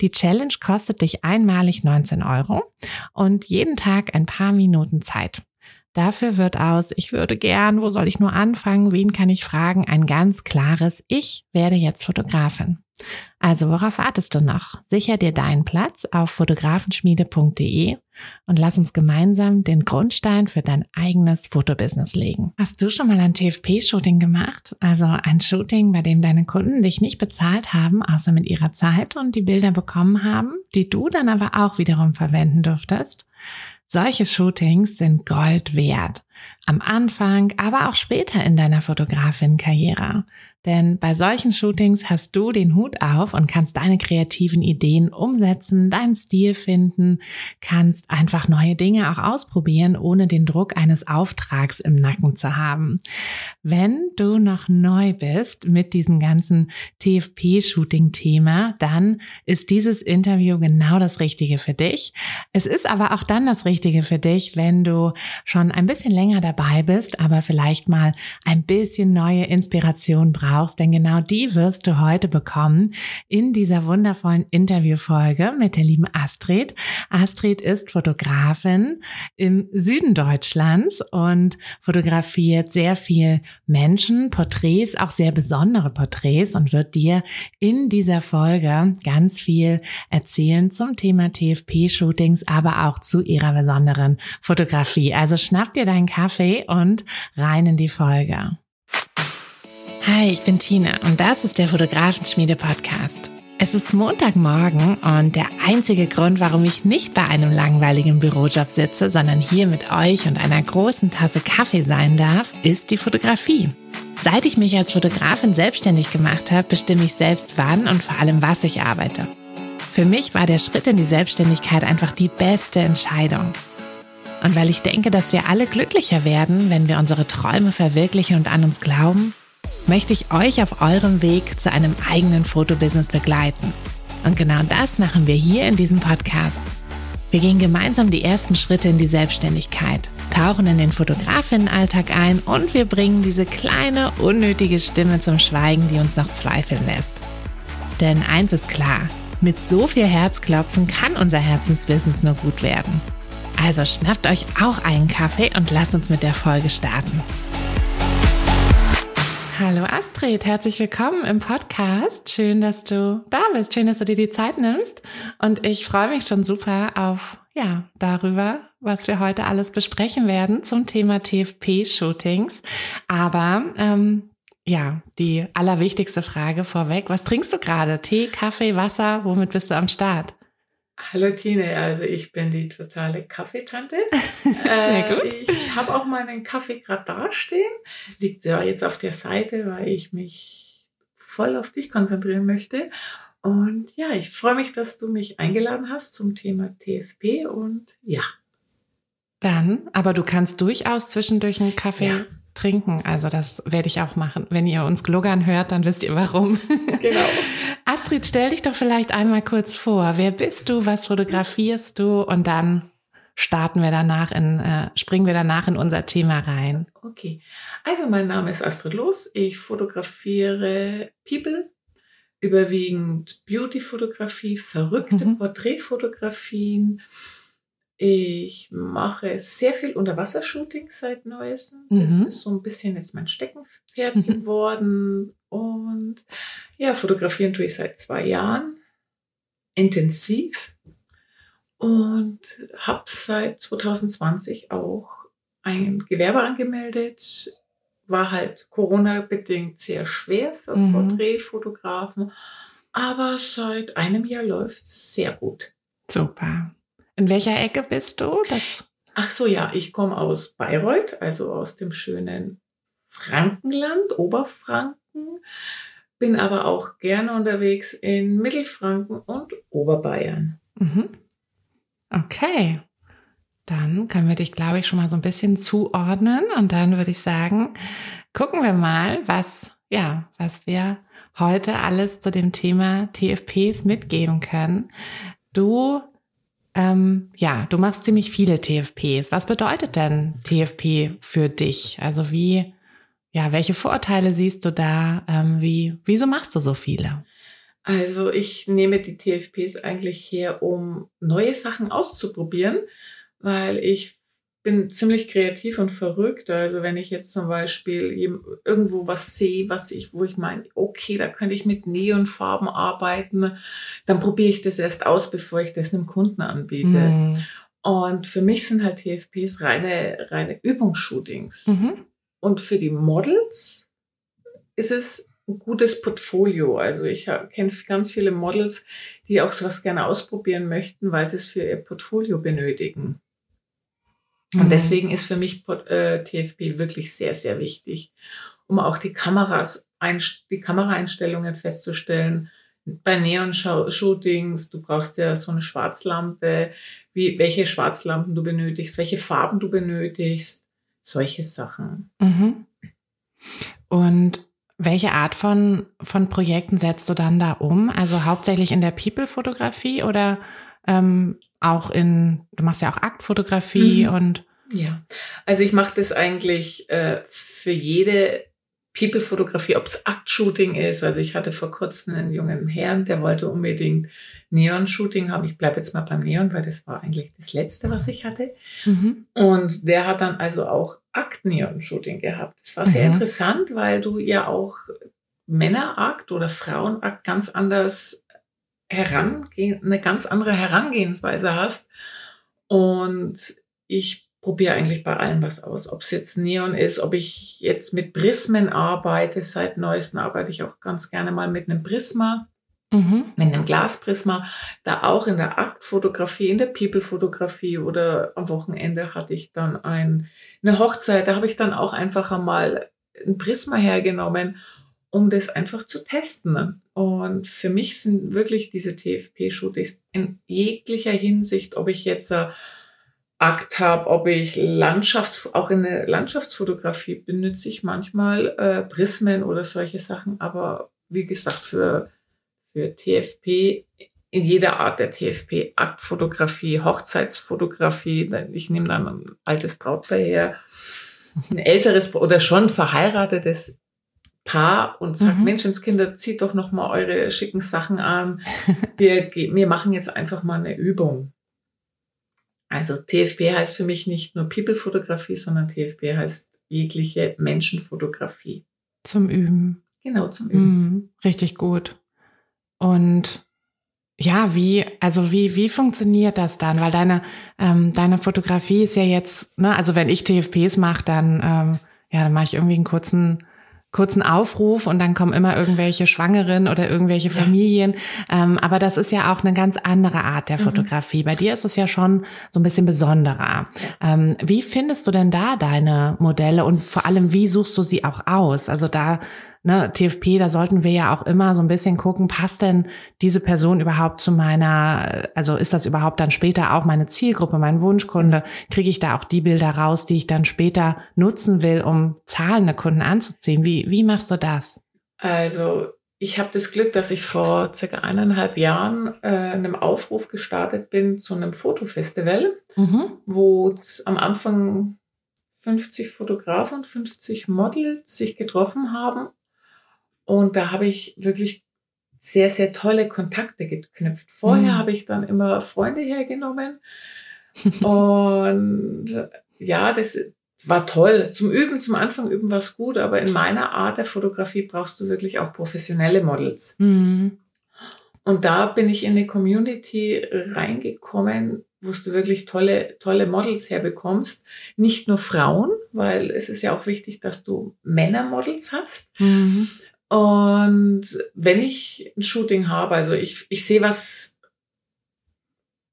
Die Challenge kostet dich einmalig 19 Euro und jeden Tag ein paar Minuten Zeit. Dafür wird aus, ich würde gern, wo soll ich nur anfangen, wen kann ich fragen, ein ganz klares, ich werde jetzt Fotografin. Also worauf wartest du noch? Sicher dir deinen Platz auf fotografenschmiede.de und lass uns gemeinsam den Grundstein für dein eigenes Fotobusiness legen. Hast du schon mal ein TFP-Shooting gemacht? Also ein Shooting, bei dem deine Kunden dich nicht bezahlt haben, außer mit ihrer Zeit und die Bilder bekommen haben, die du dann aber auch wiederum verwenden durftest? Solche Shootings sind Gold wert. Am Anfang, aber auch später in deiner Fotografin-Karriere. Denn bei solchen Shootings hast du den Hut auf und kannst deine kreativen Ideen umsetzen, deinen Stil finden, kannst einfach neue Dinge auch ausprobieren, ohne den Druck eines Auftrags im Nacken zu haben. Wenn du noch neu bist mit diesem ganzen TFP-Shooting-Thema, dann ist dieses Interview genau das Richtige für dich. Es ist aber auch dann das Richtige für dich, wenn du schon ein bisschen länger dabei bist, aber vielleicht mal ein bisschen neue Inspiration brauchst brauchst, denn genau die wirst du heute bekommen in dieser wundervollen Interviewfolge mit der lieben Astrid. Astrid ist Fotografin im Süden Deutschlands und fotografiert sehr viel Menschen, Porträts, auch sehr besondere Porträts und wird dir in dieser Folge ganz viel erzählen zum Thema TFP-Shootings, aber auch zu ihrer besonderen Fotografie. Also schnapp dir deinen Kaffee und rein in die Folge. Hi, ich bin Tina und das ist der Fotografenschmiede Podcast. Es ist Montagmorgen und der einzige Grund, warum ich nicht bei einem langweiligen Bürojob sitze, sondern hier mit euch und einer großen Tasse Kaffee sein darf, ist die Fotografie. Seit ich mich als Fotografin selbstständig gemacht habe, bestimme ich selbst wann und vor allem was ich arbeite. Für mich war der Schritt in die Selbstständigkeit einfach die beste Entscheidung. Und weil ich denke, dass wir alle glücklicher werden, wenn wir unsere Träume verwirklichen und an uns glauben, möchte ich euch auf eurem Weg zu einem eigenen Fotobusiness begleiten. Und genau das machen wir hier in diesem Podcast. Wir gehen gemeinsam die ersten Schritte in die Selbstständigkeit, tauchen in den Fotografinnenalltag ein und wir bringen diese kleine, unnötige Stimme zum Schweigen, die uns noch zweifeln lässt. Denn eins ist klar, mit so viel Herzklopfen kann unser Herzensbusiness nur gut werden. Also schnappt euch auch einen Kaffee und lasst uns mit der Folge starten. Hallo Astrid, herzlich willkommen im Podcast. Schön, dass du da bist. Schön, dass du dir die Zeit nimmst. Und ich freue mich schon super auf, ja, darüber, was wir heute alles besprechen werden zum Thema TFP-Shootings. Aber, ähm, ja, die allerwichtigste Frage vorweg. Was trinkst du gerade? Tee, Kaffee, Wasser? Womit bist du am Start? Hallo Tine, also ich bin die totale Kaffeetante. Sehr gut. Äh, ich habe auch meinen Kaffee gerade dastehen. Liegt ja jetzt auf der Seite, weil ich mich voll auf dich konzentrieren möchte. Und ja, ich freue mich, dass du mich eingeladen hast zum Thema TFP und ja. Dann, aber du kannst durchaus zwischendurch einen Kaffee ja trinken. Also das werde ich auch machen. Wenn ihr uns gluggern hört, dann wisst ihr warum. Genau. Astrid, stell dich doch vielleicht einmal kurz vor. Wer bist du? Was fotografierst du? Und dann starten wir danach in, äh, springen wir danach in unser Thema rein. Okay. Also mein Name ist Astrid Los. Ich fotografiere People, überwiegend Beauty-Fotografie, verrückte mhm. Porträtfotografien, ich mache sehr viel Unterwassershooting seit neuestem. Mhm. Das ist so ein bisschen jetzt mein Steckenpferd geworden. Und ja, fotografieren tue ich seit zwei Jahren intensiv und habe seit 2020 auch ein Gewerbe angemeldet. War halt Corona-bedingt sehr schwer für mhm. Porträtfotografen. aber seit einem Jahr läuft es sehr gut. Super. In welcher Ecke bist du? Das Ach so, ja, ich komme aus Bayreuth, also aus dem schönen Frankenland, Oberfranken, bin aber auch gerne unterwegs in Mittelfranken und Oberbayern. Mhm. Okay. Dann können wir dich, glaube ich, schon mal so ein bisschen zuordnen und dann würde ich sagen, gucken wir mal, was, ja, was wir heute alles zu dem Thema TFPs mitgeben können. Du, ähm, ja, du machst ziemlich viele TFPs. Was bedeutet denn TFP für dich? Also wie, ja, welche Vorteile siehst du da? Ähm, wie, wieso machst du so viele? Also ich nehme die TFPs eigentlich her, um neue Sachen auszuprobieren, weil ich bin ziemlich kreativ und verrückt. Also wenn ich jetzt zum Beispiel irgendwo was sehe, was ich, wo ich meine, okay, da könnte ich mit Neonfarben arbeiten, dann probiere ich das erst aus, bevor ich das einem Kunden anbiete. Mhm. Und für mich sind halt TFPs reine, reine Übungsshootings. Mhm. Und für die Models ist es ein gutes Portfolio. Also ich kenne ganz viele Models, die auch sowas gerne ausprobieren möchten, weil sie es für ihr Portfolio benötigen. Und mhm. deswegen ist für mich äh, TFP wirklich sehr, sehr wichtig, um auch die Kameras, die Kameraeinstellungen festzustellen. Bei Neon-Shootings, du brauchst ja so eine Schwarzlampe, wie, welche Schwarzlampen du benötigst, welche Farben du benötigst, solche Sachen. Mhm. Und welche Art von, von Projekten setzt du dann da um? Also hauptsächlich in der People-Fotografie oder ähm, auch in, du machst ja auch Aktfotografie mhm. und. Ja, also ich mache das eigentlich äh, für jede People-Fotografie, ob es Aktshooting ist. Also ich hatte vor kurzem einen jungen Herrn, der wollte unbedingt Neon-Shooting haben. Ich bleibe jetzt mal beim Neon, weil das war eigentlich das Letzte, was ich hatte. Mhm. Und der hat dann also auch Akt-Neon-Shooting gehabt. Das war sehr mhm. interessant, weil du ja auch Männerakt oder Frauenakt ganz anders herangehen, eine ganz andere Herangehensweise hast. Und ich probiere eigentlich bei allem was aus. Ob es jetzt Neon ist, ob ich jetzt mit Prismen arbeite. Seit neuestem arbeite ich auch ganz gerne mal mit einem Prisma. Mhm. Mit einem Glasprisma, da auch in der Aktfotografie, in der People-Fotografie oder am Wochenende hatte ich dann ein, eine Hochzeit, da habe ich dann auch einfach einmal ein Prisma hergenommen um das einfach zu testen. Und für mich sind wirklich diese TFP-Shootings in jeglicher Hinsicht, ob ich jetzt äh, Akt habe, ob ich Landschafts, auch in der Landschaftsfotografie benutze ich manchmal äh, Prismen oder solche Sachen, aber wie gesagt, für, für TFP, in jeder Art der TFP, Aktfotografie, Hochzeitsfotografie, ich nehme dann ein altes Brautpaar her, ein älteres oder schon verheiratetes Paar und sagt, mhm. Menschenskinder, zieht doch noch mal eure schicken Sachen an. Wir, wir machen jetzt einfach mal eine Übung. Also TFP heißt für mich nicht nur People-Fotografie, sondern TFP heißt jegliche Menschenfotografie. Zum Üben. Genau, zum Üben. Mhm, richtig gut. Und ja, wie, also wie, wie funktioniert das dann? Weil deine, ähm, deine Fotografie ist ja jetzt, ne, also wenn ich TFPs mache, dann, ähm, ja, dann mache ich irgendwie einen kurzen kurzen Aufruf und dann kommen immer irgendwelche Schwangeren oder irgendwelche Familien. Ja. Ähm, aber das ist ja auch eine ganz andere Art der mhm. Fotografie. Mhm. Bei dir ist es ja schon so ein bisschen besonderer. Ähm, wie findest du denn da deine Modelle und vor allem, wie suchst du sie auch aus? Also da ne, TFP, da sollten wir ja auch immer so ein bisschen gucken, passt denn diese Person überhaupt zu meiner, also ist das überhaupt dann später auch meine Zielgruppe, mein Wunschkunde? Kriege ich da auch die Bilder raus, die ich dann später nutzen will, um zahlende Kunden anzuziehen? Wie, wie machst du das? Also ich habe das Glück, dass ich vor circa eineinhalb Jahren äh, einem Aufruf gestartet bin zu einem Fotofestival, mhm. wo am Anfang 50 Fotografen und 50 Models sich getroffen haben und da habe ich wirklich sehr, sehr tolle Kontakte geknüpft. Vorher mhm. habe ich dann immer Freunde hergenommen. und ja, das war toll. Zum Üben, zum Anfang üben war es gut, aber in meiner Art der Fotografie brauchst du wirklich auch professionelle Models. Mhm. Und da bin ich in eine Community reingekommen, wo du wirklich tolle, tolle Models herbekommst. Nicht nur Frauen, weil es ist ja auch wichtig, dass du Männermodels hast. Mhm Und wenn ich ein Shooting habe, also ich, ich sehe was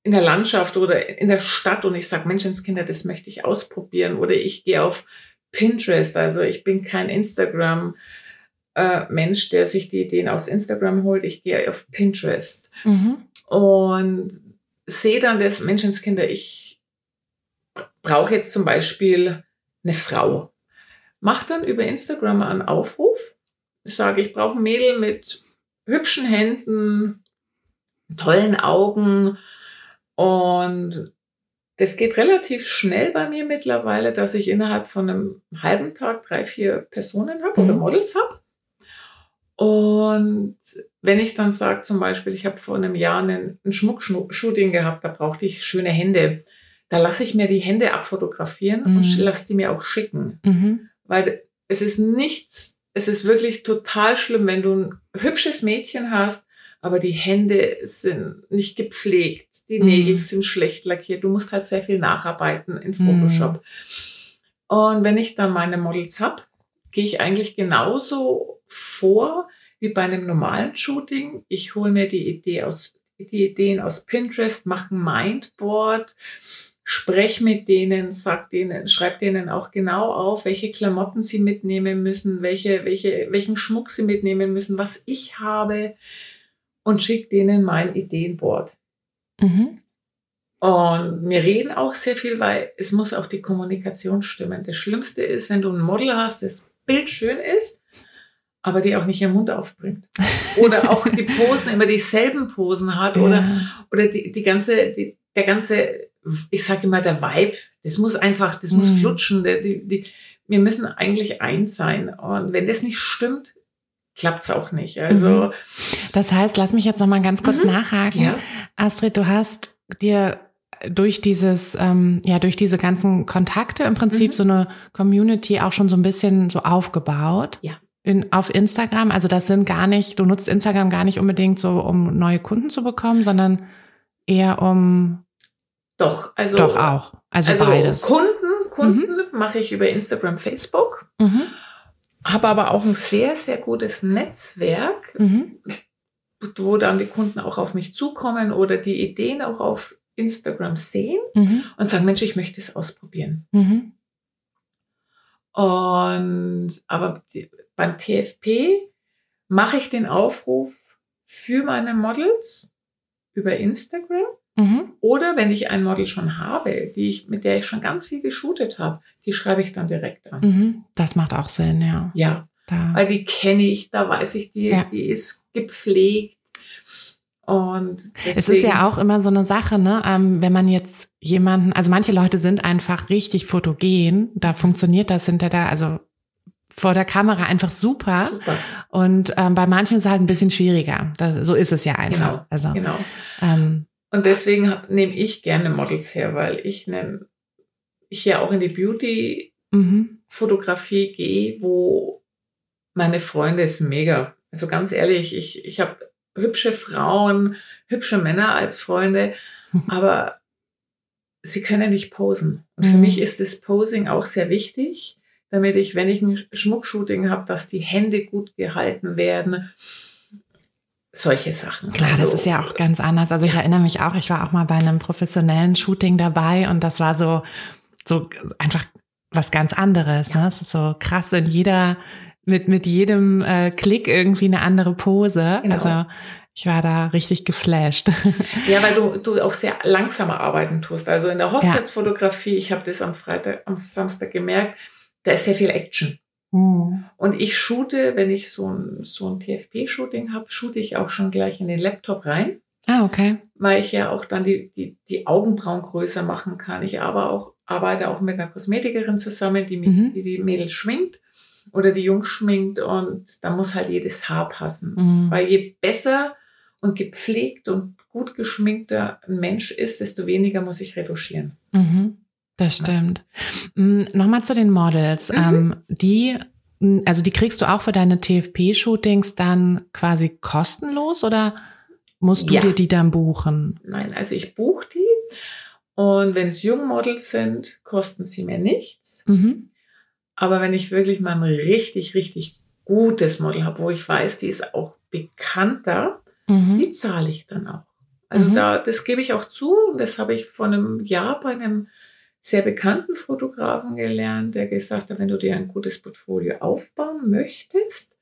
in der Landschaft oder in der Stadt und ich sage, Menschenskinder, das möchte ich ausprobieren. Oder ich gehe auf Pinterest. Also ich bin kein Instagram. Äh, Mensch, der sich die Ideen aus Instagram holt. Ich gehe auf Pinterest mhm. und sehe dann das Menschenskinder. Ich brauche jetzt zum Beispiel eine Frau. Mach dann über Instagram einen Aufruf. Ich sage, ich brauche ein Mädel mit hübschen Händen, tollen Augen und das geht relativ schnell bei mir mittlerweile, dass ich innerhalb von einem halben Tag drei, vier Personen habe mhm. oder Models habe. Und wenn ich dann sage, zum Beispiel, ich habe vor einem Jahr einen, ein Schmuckshooting gehabt, da brauchte ich schöne Hände. Da lasse ich mir die Hände abfotografieren mhm. und lasse die mir auch schicken. Mhm. Weil es ist nichts, es ist wirklich total schlimm, wenn du ein hübsches Mädchen hast, aber die Hände sind nicht gepflegt, die mhm. Nägel sind schlecht lackiert, du musst halt sehr viel nacharbeiten in Photoshop. Mhm. Und wenn ich dann meine Models habe, gehe ich eigentlich genauso vor wie bei einem normalen Shooting. Ich hole mir die Idee aus, die Ideen aus Pinterest, mache ein Mindboard, spreche mit denen, sag denen, schreib denen auch genau auf, welche Klamotten sie mitnehmen müssen, welche, welche, welchen Schmuck sie mitnehmen müssen, was ich habe und schicke denen mein Ideenboard. Mhm. Und wir reden auch sehr viel, weil es muss auch die Kommunikation stimmen. Das Schlimmste ist, wenn du ein Model hast, das Bild schön ist, aber die auch nicht ihren Mund aufbringt. Oder auch die Posen immer dieselben Posen hat oder, ja. oder die, die ganze, die, der ganze, ich sage immer, der Vibe, das muss einfach, das muss mhm. flutschen. Der, die, die, wir müssen eigentlich eins sein. Und wenn das nicht stimmt, klappt es auch nicht. Also mhm. das heißt, lass mich jetzt noch mal ganz kurz mhm. nachhaken. Ja. Astrid, du hast dir durch dieses, ähm, ja, durch diese ganzen Kontakte im Prinzip mhm. so eine Community auch schon so ein bisschen so aufgebaut. Ja. In, auf Instagram. Also das sind gar nicht, du nutzt Instagram gar nicht unbedingt so, um neue Kunden zu bekommen, sondern eher um. Doch, also. Doch auch. Also, also beides. Kunden, Kunden mhm. mache ich über Instagram, Facebook. Mhm. Habe aber auch ein sehr, sehr gutes Netzwerk, mhm. wo dann die Kunden auch auf mich zukommen oder die Ideen auch auf Instagram sehen mhm. und sagen, Mensch, ich möchte es ausprobieren. Mhm. Und aber die, beim TFP mache ich den Aufruf für meine Models über Instagram. Mhm. Oder wenn ich ein Model schon habe, die ich, mit der ich schon ganz viel geshootet habe, die schreibe ich dann direkt an. Mhm. Das macht auch Sinn, ja. Ja. Da. Weil die kenne ich, da weiß ich, die, ja. die ist gepflegt, und deswegen, es ist ja auch immer so eine Sache, ne? Ähm, wenn man jetzt jemanden, also manche Leute sind einfach richtig fotogen, da funktioniert das hinter der, also vor der Kamera einfach super. super. Und ähm, bei manchen ist es halt ein bisschen schwieriger. Das, so ist es ja einfach. Genau, also, genau. Ähm, und deswegen nehme ich gerne Models her, weil ich ne, ich ja auch in die Beauty-Fotografie mhm. gehe, wo meine Freunde ist mega. Also ganz ehrlich, ich, ich habe hübsche Frauen, hübsche Männer als Freunde, aber sie können nicht posen. Und für mhm. mich ist das Posing auch sehr wichtig, damit ich, wenn ich ein Schmuckshooting habe, dass die Hände gut gehalten werden. Solche Sachen. Klar, also, das ist ja auch ganz anders. Also ich erinnere mich auch, ich war auch mal bei einem professionellen Shooting dabei und das war so, so einfach was ganz anderes. Ja. Ne? Es ist so krass in jeder, mit, mit jedem äh, Klick irgendwie eine andere Pose. Genau. Also ich war da richtig geflasht. Ja, weil du, du auch sehr langsamer arbeiten tust. Also in der Hochzeitsfotografie, ich habe das am Freitag, am Samstag gemerkt, da ist sehr viel Action. Mhm. Und ich shoote, wenn ich so ein, so ein TFP-Shooting habe, shoote ich auch schon gleich in den Laptop rein. Ah, okay. Weil ich ja auch dann die, die, die Augenbrauen größer machen kann. Ich aber auch, arbeite auch mit einer Kosmetikerin zusammen, die, mhm. die die Mädels schminkt oder die Jungs schminkt und da muss halt jedes Haar passen. Mhm. Weil je besser und gepflegt und gut geschminkter ein Mensch ist, desto weniger muss ich retuschieren. Mhm. Das stimmt. Mm, nochmal zu den Models. Mhm. Ähm, die, also die kriegst du auch für deine TFP-Shootings dann quasi kostenlos oder musst du ja. dir die dann buchen? Nein, also ich buche die und wenn es Jungmodels sind, kosten sie mir nichts. Mhm. Aber wenn ich wirklich mal ein richtig, richtig gutes Model habe, wo ich weiß, die ist auch bekannter, mhm. die zahle ich dann auch. Also mhm. da, das gebe ich auch zu und das habe ich vor einem Jahr bei einem sehr bekannten Fotografen gelernt, der gesagt hat, wenn du dir ein gutes Portfolio aufbauen möchtest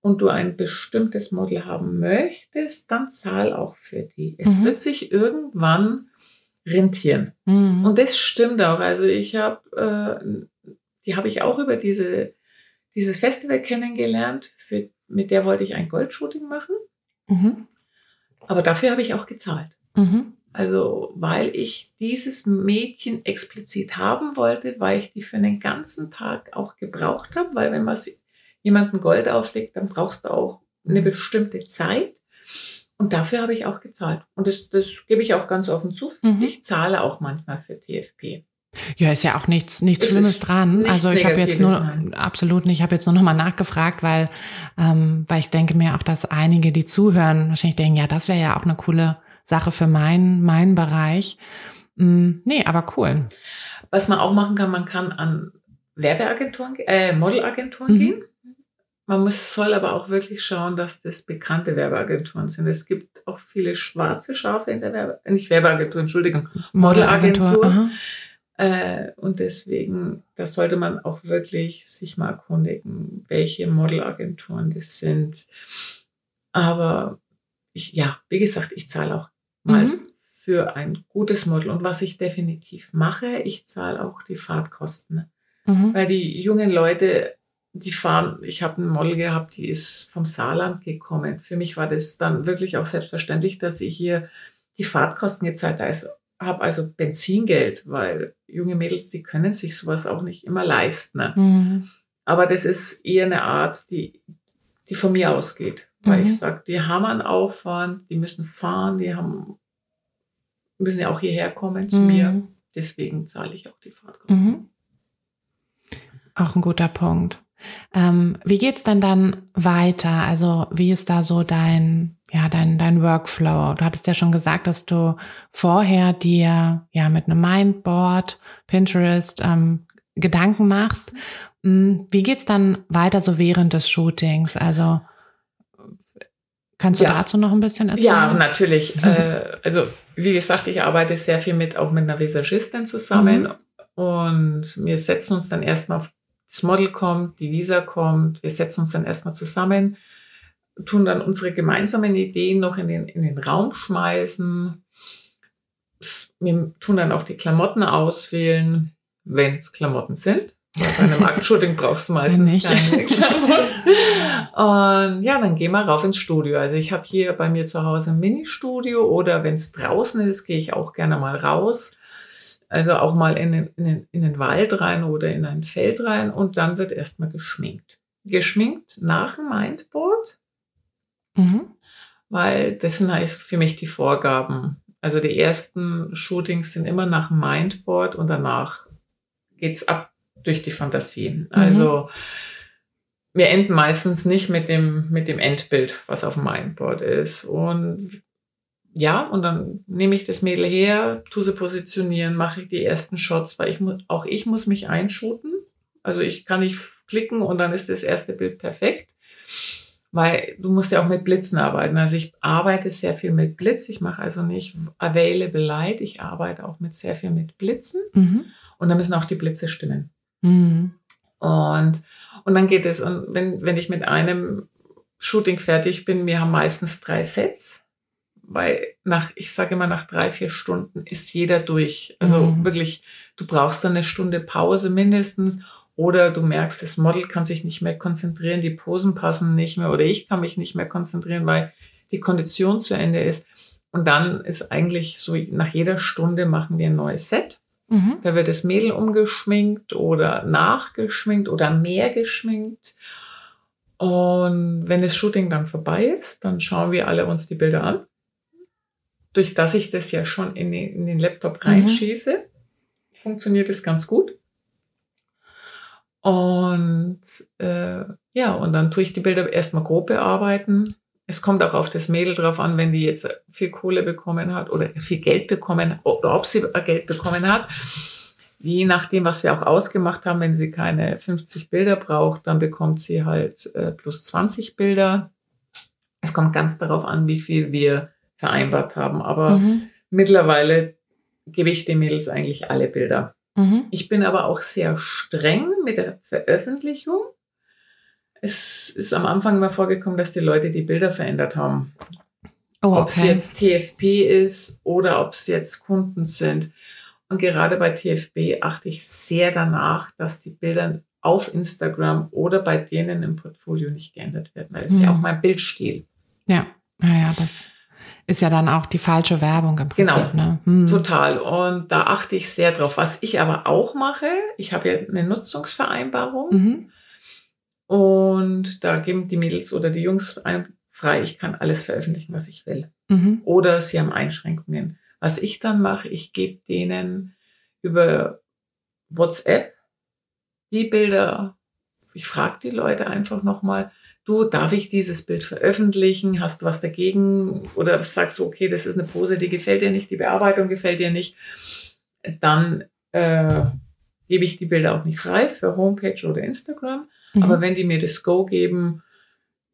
und du ein bestimmtes Model haben möchtest, dann zahl auch für die. Es mhm. wird sich irgendwann rentieren. Mhm. Und das stimmt auch. Also ich habe, äh, die habe ich auch über diese, dieses Festival kennengelernt. Für, mit der wollte ich ein Goldshooting machen. Mhm. Aber dafür habe ich auch gezahlt. Mhm. Also, weil ich dieses Mädchen explizit haben wollte, weil ich die für einen ganzen Tag auch gebraucht habe, weil wenn man jemandem Gold auflegt, dann brauchst du auch eine bestimmte Zeit. Und dafür habe ich auch gezahlt. Und das, das gebe ich auch ganz offen zu. Mhm. Ich zahle auch manchmal für TFP. Ja, ist ja auch nichts, nichts es Schlimmes dran. Also ich habe jetzt nur sein. absolut nicht, ich habe jetzt nur noch mal nachgefragt, weil, ähm, weil ich denke mir auch, dass einige, die zuhören, wahrscheinlich denken, ja, das wäre ja auch eine coole Sache für meinen, meinen Bereich. Mm, nee, aber cool. Was man auch machen kann, man kann an Werbeagenturen, äh, Modelagenturen mhm. gehen. Man muss, soll aber auch wirklich schauen, dass das bekannte Werbeagenturen sind. Es gibt auch viele schwarze Schafe in der Werbe, nicht Werbeagentur, Entschuldigung, Modelagentur. Modelagentur äh, und deswegen, da sollte man auch wirklich sich mal erkundigen, welche Modelagenturen das sind. Aber ich, ja, wie gesagt, ich zahle auch mal mhm. für ein gutes Model. Und was ich definitiv mache, ich zahle auch die Fahrtkosten. Mhm. Weil die jungen Leute, die fahren, ich habe ein Model gehabt, die ist vom Saarland gekommen. Für mich war das dann wirklich auch selbstverständlich, dass ich hier die Fahrtkosten gezahlt habe, also Benzingeld, weil junge Mädels, die können sich sowas auch nicht immer leisten. Ne? Mhm. Aber das ist eher eine Art, die, die von mir ausgeht. Weil mhm. ich sage, die haben einen Aufwand, die müssen fahren, die haben, müssen ja auch hierher kommen zu mhm. mir. Deswegen zahle ich auch die Fahrtkosten. Mhm. Auch ein guter Punkt. Ähm, wie geht's denn dann weiter? Also wie ist da so dein, ja, dein, dein Workflow? Du hattest ja schon gesagt, dass du vorher dir ja mit einem Mindboard, Pinterest ähm, Gedanken machst. Hm, wie geht's dann weiter so während des Shootings? Also Kannst du ja. dazu noch ein bisschen erzählen? Ja, natürlich. äh, also wie gesagt, ich arbeite sehr viel mit auch mit einer Visagistin zusammen mhm. und wir setzen uns dann erstmal auf das Model kommt, die Visa kommt, wir setzen uns dann erstmal zusammen, tun dann unsere gemeinsamen Ideen noch in den, in den Raum schmeißen. Wir tun dann auch die Klamotten auswählen, wenn es Klamotten sind. Bei einem Aktshooting brauchst du meistens nicht. keine Und ja, dann gehen wir rauf ins Studio. Also ich habe hier bei mir zu Hause ein Mini-Studio oder wenn es draußen ist, gehe ich auch gerne mal raus. Also auch mal in den, in, den, in den Wald rein oder in ein Feld rein und dann wird erstmal geschminkt. Geschminkt nach dem Mindboard, mhm. weil das sind halt für mich die Vorgaben. Also die ersten Shootings sind immer nach dem Mindboard und danach geht's ab durch die Fantasie. Mhm. Also wir enden meistens nicht mit dem, mit dem Endbild, was auf dem Mindboard ist. Und ja, und dann nehme ich das Mädel her, tue sie positionieren, mache ich die ersten Shots, weil ich muss, auch ich muss mich einschuten. Also ich kann nicht klicken und dann ist das erste Bild perfekt. Weil du musst ja auch mit Blitzen arbeiten. Also ich arbeite sehr viel mit Blitz. Ich mache also nicht Available Light. Ich arbeite auch mit sehr viel mit Blitzen. Mhm. Und dann müssen auch die Blitze stimmen. Mhm. Und, und dann geht es, und wenn, wenn ich mit einem Shooting fertig bin, wir haben meistens drei Sets, weil nach, ich sage immer, nach drei, vier Stunden ist jeder durch. Also mhm. wirklich, du brauchst dann eine Stunde Pause mindestens. Oder du merkst, das Model kann sich nicht mehr konzentrieren, die Posen passen nicht mehr oder ich kann mich nicht mehr konzentrieren, weil die Kondition zu Ende ist. Und dann ist eigentlich so, nach jeder Stunde machen wir ein neues Set. Mhm. Da wird das Mädel umgeschminkt oder nachgeschminkt oder mehr geschminkt. Und wenn das Shooting dann vorbei ist, dann schauen wir alle uns die Bilder an. Durch das ich das ja schon in den, in den Laptop mhm. reinschieße, mhm. funktioniert es ganz gut. Und äh, ja, und dann tue ich die Bilder erstmal grob bearbeiten, es kommt auch auf das Mädel drauf an, wenn die jetzt viel Kohle bekommen hat oder viel Geld bekommen oder ob sie Geld bekommen hat. je nachdem, was wir auch ausgemacht haben, wenn sie keine 50 Bilder braucht, dann bekommt sie halt äh, plus 20 Bilder. Es kommt ganz darauf an, wie viel wir vereinbart haben. Aber mhm. mittlerweile gebe ich den Mädels eigentlich alle Bilder. Mhm. Ich bin aber auch sehr streng mit der Veröffentlichung. Es ist am Anfang mal vorgekommen, dass die Leute die Bilder verändert haben. Oh, okay. Ob es jetzt TFP ist oder ob es jetzt Kunden sind. Und gerade bei TFB achte ich sehr danach, dass die Bilder auf Instagram oder bei denen im Portfolio nicht geändert werden, weil es mhm. ja auch mein Bildstil. Ja, naja, das ist ja dann auch die falsche Werbung im Prinzip. Genau, ne? hm. total. Und da achte ich sehr drauf. Was ich aber auch mache, ich habe ja eine Nutzungsvereinbarung mhm. Und da geben die Mädels oder die Jungs frei, ich kann alles veröffentlichen, was ich will. Mhm. Oder sie haben Einschränkungen. Was ich dann mache, ich gebe denen über WhatsApp die Bilder, ich frage die Leute einfach nochmal, du, darf ich dieses Bild veröffentlichen? Hast du was dagegen? Oder sagst du, okay, das ist eine Pose, die gefällt dir nicht, die Bearbeitung gefällt dir nicht? Dann äh, gebe ich die Bilder auch nicht frei für Homepage oder Instagram. Mhm. Aber wenn die mir das Go geben,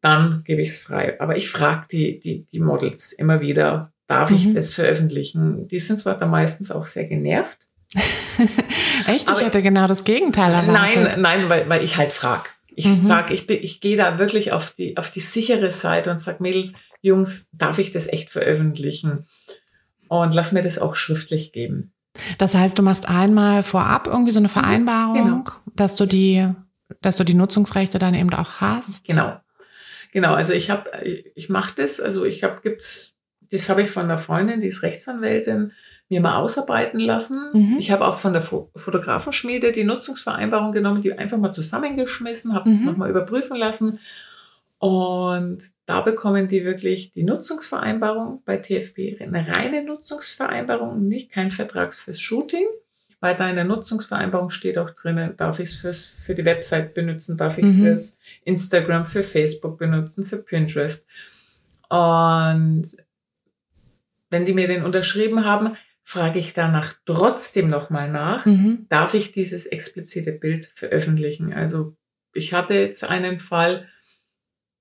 dann gebe ich es frei. Aber ich frage die, die, die Models immer wieder, darf mhm. ich das veröffentlichen? Die sind zwar da meistens auch sehr genervt. Echt? ich hätte genau das Gegenteil erwartet. Nein, nein, weil, weil ich halt frage. Ich mhm. sage, ich, ich gehe da wirklich auf die, auf die sichere Seite und sage, Mädels, Jungs, darf ich das echt veröffentlichen? Und lass mir das auch schriftlich geben. Das heißt, du machst einmal vorab irgendwie so eine mhm, Vereinbarung, genau. dass du die, dass du die Nutzungsrechte dann eben auch hast. Genau. Genau, also ich habe, ich mache das, also ich habe, gibt's, das habe ich von einer Freundin, die ist Rechtsanwältin, mir mal ausarbeiten lassen. Mhm. Ich habe auch von der Fo Fotografenschmiede die Nutzungsvereinbarung genommen, die einfach mal zusammengeschmissen, habe mhm. das nochmal überprüfen lassen. Und da bekommen die wirklich die Nutzungsvereinbarung bei TFB, eine reine Nutzungsvereinbarung, nicht kein Vertrag fürs Shooting, in der Nutzungsvereinbarung steht auch drinnen, darf ich es für die Website benutzen, darf ich mhm. fürs Instagram, für Facebook benutzen, für Pinterest. Und wenn die mir den unterschrieben haben, frage ich danach trotzdem nochmal nach, mhm. darf ich dieses explizite Bild veröffentlichen? Also ich hatte jetzt einen Fall,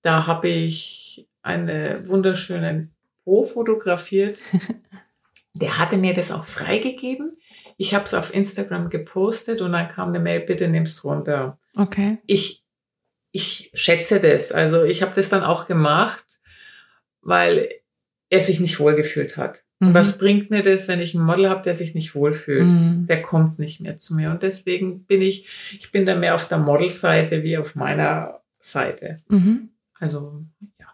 da habe ich eine wunderschöne Po fotografiert. Der hatte mir das auch freigegeben. Ich habe es auf Instagram gepostet und dann kam eine Mail, bitte nimm's runter. Okay. Ich, ich schätze das. Also ich habe das dann auch gemacht, weil er sich nicht wohlgefühlt hat. Mhm. Und was bringt mir das, wenn ich einen Model habe, der sich nicht wohlfühlt? Mhm. Der kommt nicht mehr zu mir. Und deswegen bin ich, ich bin da mehr auf der Modelseite wie auf meiner Seite. Mhm. Also, ja.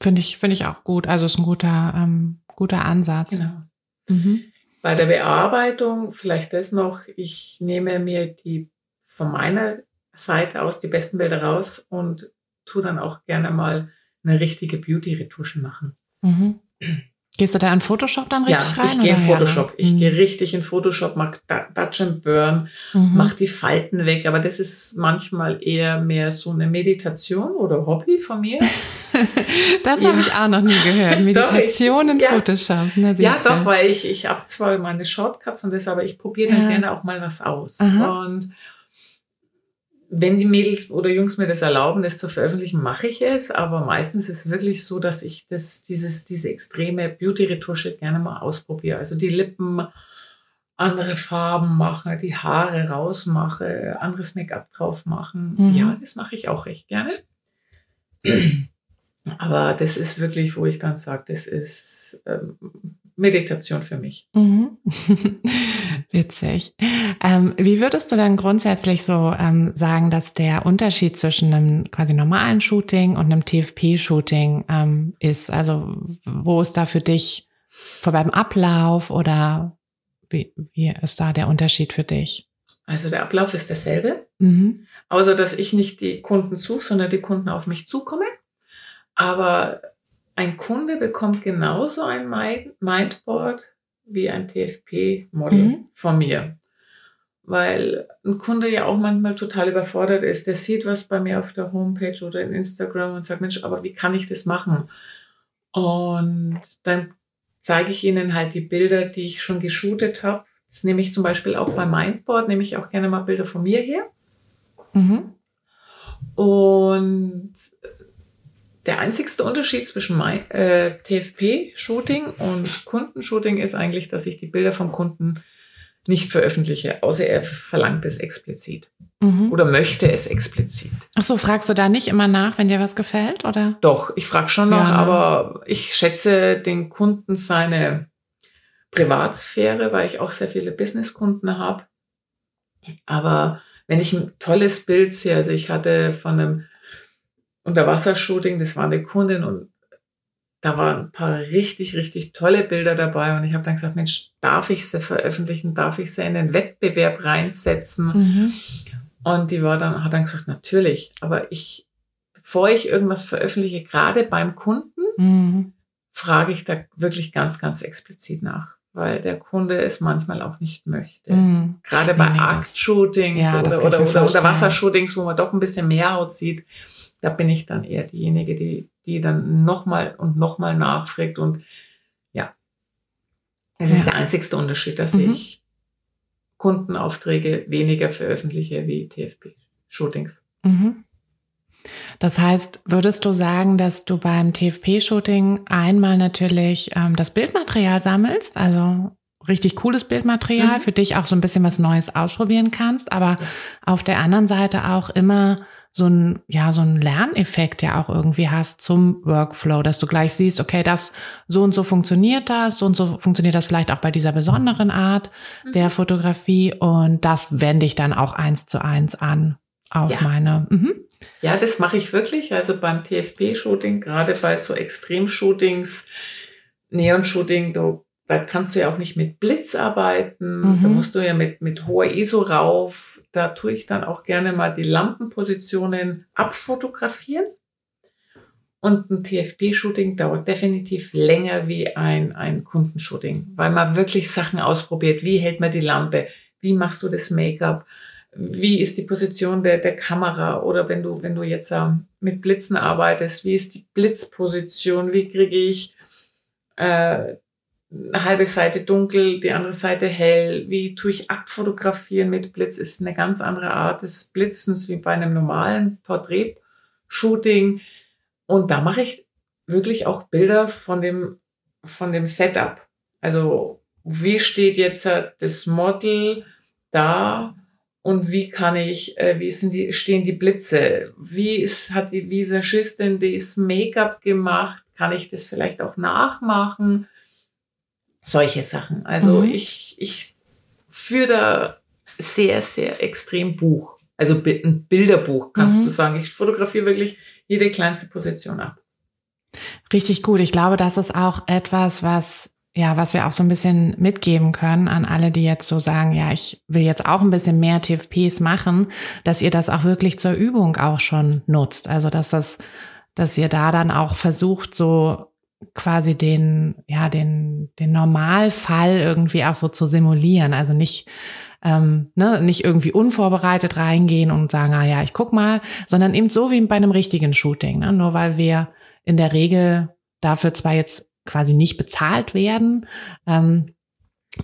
Finde ich, finde ich auch gut. Also ist ein guter, ähm, guter Ansatz. Genau. Mhm. Bei der Bearbeitung, vielleicht das noch, ich nehme mir die von meiner Seite aus die besten Bilder raus und tue dann auch gerne mal eine richtige Beauty-Retusche machen. Mhm. Gehst du da in Photoshop dann richtig ja, rein? Ich gehe in Photoshop. Ja, ich mhm. gehe richtig in Photoshop, mach Touch and Burn, mhm. mach die Falten weg. Aber das ist manchmal eher mehr so eine Meditation oder Hobby von mir. das ja. habe ich auch noch nie gehört. Meditation in ja. Photoshop. Na, ja, doch, weil ich, ich habe zwar meine Shortcuts und das, aber ich probiere dann gerne auch mal was aus. Aha. Und wenn die Mädels oder Jungs mir das erlauben, das zu veröffentlichen, mache ich es. Aber meistens ist es wirklich so, dass ich das, dieses, diese extreme Beauty-Retusche gerne mal ausprobiere. Also die Lippen, andere Farben mache, die Haare rausmache, anderes Make-up drauf machen. Mhm. Ja, das mache ich auch recht gerne. Aber das ist wirklich, wo ich dann sage, das ist ähm, Meditation für mich. Mhm. Witzig. Ähm, wie würdest du dann grundsätzlich so ähm, sagen, dass der Unterschied zwischen einem quasi normalen Shooting und einem TFP-Shooting ähm, ist? Also wo ist da für dich vor beim Ablauf oder wie, wie ist da der Unterschied für dich? Also der Ablauf ist derselbe, mhm. außer dass ich nicht die Kunden suche, sondern die Kunden auf mich zukommen. Aber ein Kunde bekommt genauso ein Mindboard wie ein TFP-Model mhm. von mir. Weil ein Kunde ja auch manchmal total überfordert ist. Der sieht was bei mir auf der Homepage oder in Instagram und sagt, Mensch, aber wie kann ich das machen? Und dann zeige ich ihnen halt die Bilder, die ich schon geshootet habe, Das nehme ich zum Beispiel auch bei Mindboard, nehme ich auch gerne mal Bilder von mir her. Mhm. Und der einzigste Unterschied zwischen mein, äh, TFP-Shooting und Kundenshooting ist eigentlich, dass ich die Bilder vom Kunden nicht veröffentliche, außer er verlangt es explizit mhm. oder möchte es explizit. Ach so, fragst du da nicht immer nach, wenn dir was gefällt, oder? Doch, ich frage schon noch, ja. Ne? aber ich schätze den Kunden seine Privatsphäre, weil ich auch sehr viele Businesskunden habe. Aber wenn ich ein tolles Bild sehe, also ich hatte von einem Unterwassershooting, das war eine Kundin und da waren ein paar richtig, richtig tolle Bilder dabei und ich habe dann gesagt, Mensch, darf ich sie veröffentlichen, darf ich sie in den Wettbewerb reinsetzen? Mhm. Und die war dann, hat dann gesagt, natürlich, aber ich, bevor ich irgendwas veröffentliche, gerade beim Kunden, mhm. frage ich da wirklich ganz, ganz explizit nach, weil der Kunde es manchmal auch nicht möchte. Mhm. Gerade bei nee, Art-Shootings ja, oder, oder, oder, oder Wassershootings, wo man doch ein bisschen mehr Haut sieht, da bin ich dann eher diejenige, die, die dann nochmal und nochmal nachfragt. Und ja, es ja. ist der einzigste Unterschied, dass mhm. ich Kundenaufträge weniger veröffentliche wie TFP-Shootings. Mhm. Das heißt, würdest du sagen, dass du beim TFP-Shooting einmal natürlich ähm, das Bildmaterial sammelst, also richtig cooles Bildmaterial, mhm. für dich auch so ein bisschen was Neues ausprobieren kannst, aber ja. auf der anderen Seite auch immer so ein, ja, so ein Lerneffekt ja auch irgendwie hast zum Workflow, dass du gleich siehst, okay, das, so und so funktioniert das, so und so funktioniert das vielleicht auch bei dieser besonderen Art mhm. der Fotografie und das wende ich dann auch eins zu eins an auf ja. meine. Mhm. Ja, das mache ich wirklich. Also beim TFP-Shooting, gerade bei so Extrem-Shootings, Neon-Shooting, da kannst du ja auch nicht mit Blitz arbeiten. Mhm. Da musst du ja mit, mit hoher ISO rauf da tue ich dann auch gerne mal die Lampenpositionen abfotografieren. Und ein TFP-Shooting dauert definitiv länger wie ein, ein Kundenshooting, weil man wirklich Sachen ausprobiert. Wie hält man die Lampe? Wie machst du das Make-up? Wie ist die Position der, der Kamera? Oder wenn du, wenn du jetzt äh, mit Blitzen arbeitest, wie ist die Blitzposition? Wie kriege ich äh, eine halbe Seite dunkel, die andere Seite hell. Wie tue ich Aktfotografieren mit Blitz? Ist eine ganz andere Art des Blitzens wie bei einem normalen Porträt-Shooting. Und da mache ich wirklich auch Bilder von dem, von dem Setup. Also, wie steht jetzt das Model da? Und wie kann ich, äh, wie sind die, stehen die Blitze? Wie ist, hat die Visagistin das Make-up gemacht? Kann ich das vielleicht auch nachmachen? Solche Sachen. Also mhm. ich, ich führe da sehr, sehr extrem Buch. Also ein Bilderbuch, kannst mhm. du sagen. Ich fotografiere wirklich jede kleinste Position ab. Richtig gut. Ich glaube, das ist auch etwas, was ja, was wir auch so ein bisschen mitgeben können an alle, die jetzt so sagen, ja, ich will jetzt auch ein bisschen mehr TFPs machen, dass ihr das auch wirklich zur Übung auch schon nutzt. Also, dass das, dass ihr da dann auch versucht, so quasi den, ja, den, den Normalfall irgendwie auch so zu simulieren. Also nicht, ähm, ne, nicht irgendwie unvorbereitet reingehen und sagen, ah ja, ich guck mal, sondern eben so wie bei einem richtigen Shooting. Ne? Nur weil wir in der Regel dafür zwar jetzt quasi nicht bezahlt werden, ähm,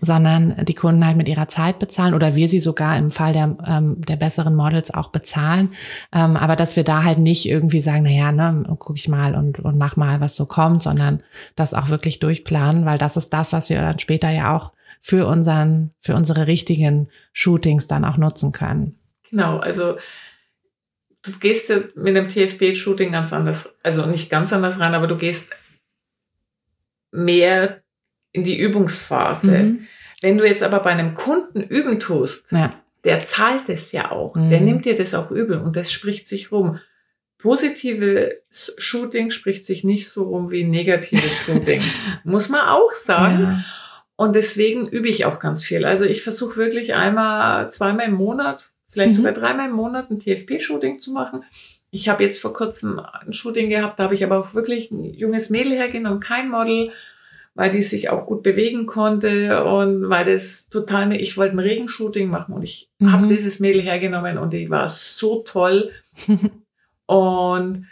sondern die Kunden halt mit ihrer Zeit bezahlen oder wir sie sogar im Fall der, ähm, der besseren Models auch bezahlen. Ähm, aber dass wir da halt nicht irgendwie sagen, na ja, ne, guck ich mal und, und mach mal, was so kommt, sondern das auch wirklich durchplanen, weil das ist das, was wir dann später ja auch für unseren, für unsere richtigen Shootings dann auch nutzen können. Genau, also du gehst mit dem TFB-Shooting ganz anders, also nicht ganz anders rein, aber du gehst mehr in die Übungsphase. Mhm. Wenn du jetzt aber bei einem Kunden üben tust, ja. der zahlt es ja auch, mhm. der nimmt dir das auch übel und das spricht sich rum. Positive Shooting spricht sich nicht so rum wie negatives Shooting, muss man auch sagen. Ja. Und deswegen übe ich auch ganz viel. Also ich versuche wirklich einmal, zweimal im Monat, vielleicht mhm. sogar dreimal im Monat ein TFP-Shooting zu machen. Ich habe jetzt vor kurzem ein Shooting gehabt, da habe ich aber auch wirklich ein junges Mädel hergenommen, kein Model, weil die sich auch gut bewegen konnte und weil das total, ich wollte ein Regenshooting machen und ich mhm. habe dieses Mädel hergenommen und die war so toll. und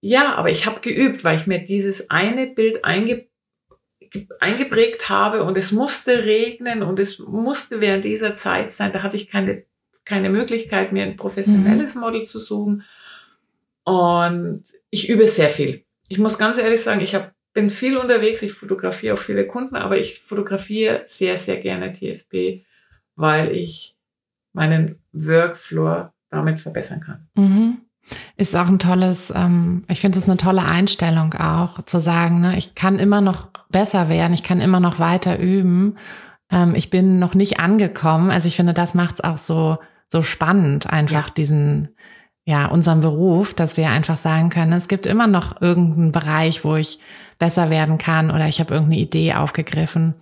ja, aber ich habe geübt, weil ich mir dieses eine Bild einge eingeprägt habe und es musste regnen und es musste während dieser Zeit sein. Da hatte ich keine, keine Möglichkeit, mir ein professionelles mhm. Model zu suchen. Und ich übe sehr viel. Ich muss ganz ehrlich sagen, ich hab, bin viel unterwegs, ich fotografiere auch viele Kunden, aber ich fotografiere sehr, sehr gerne TFP, weil ich meinen Workflow damit verbessern kann. Mhm. Ist auch ein tolles, ähm, ich finde es eine tolle Einstellung auch, zu sagen, ne, ich kann immer noch besser werden, ich kann immer noch weiter üben. Ähm, ich bin noch nicht angekommen. Also ich finde, das macht es auch so, so spannend, einfach ja. diesen, ja, unserem Beruf, dass wir einfach sagen können, es gibt immer noch irgendeinen Bereich, wo ich besser werden kann oder ich habe irgendeine Idee aufgegriffen.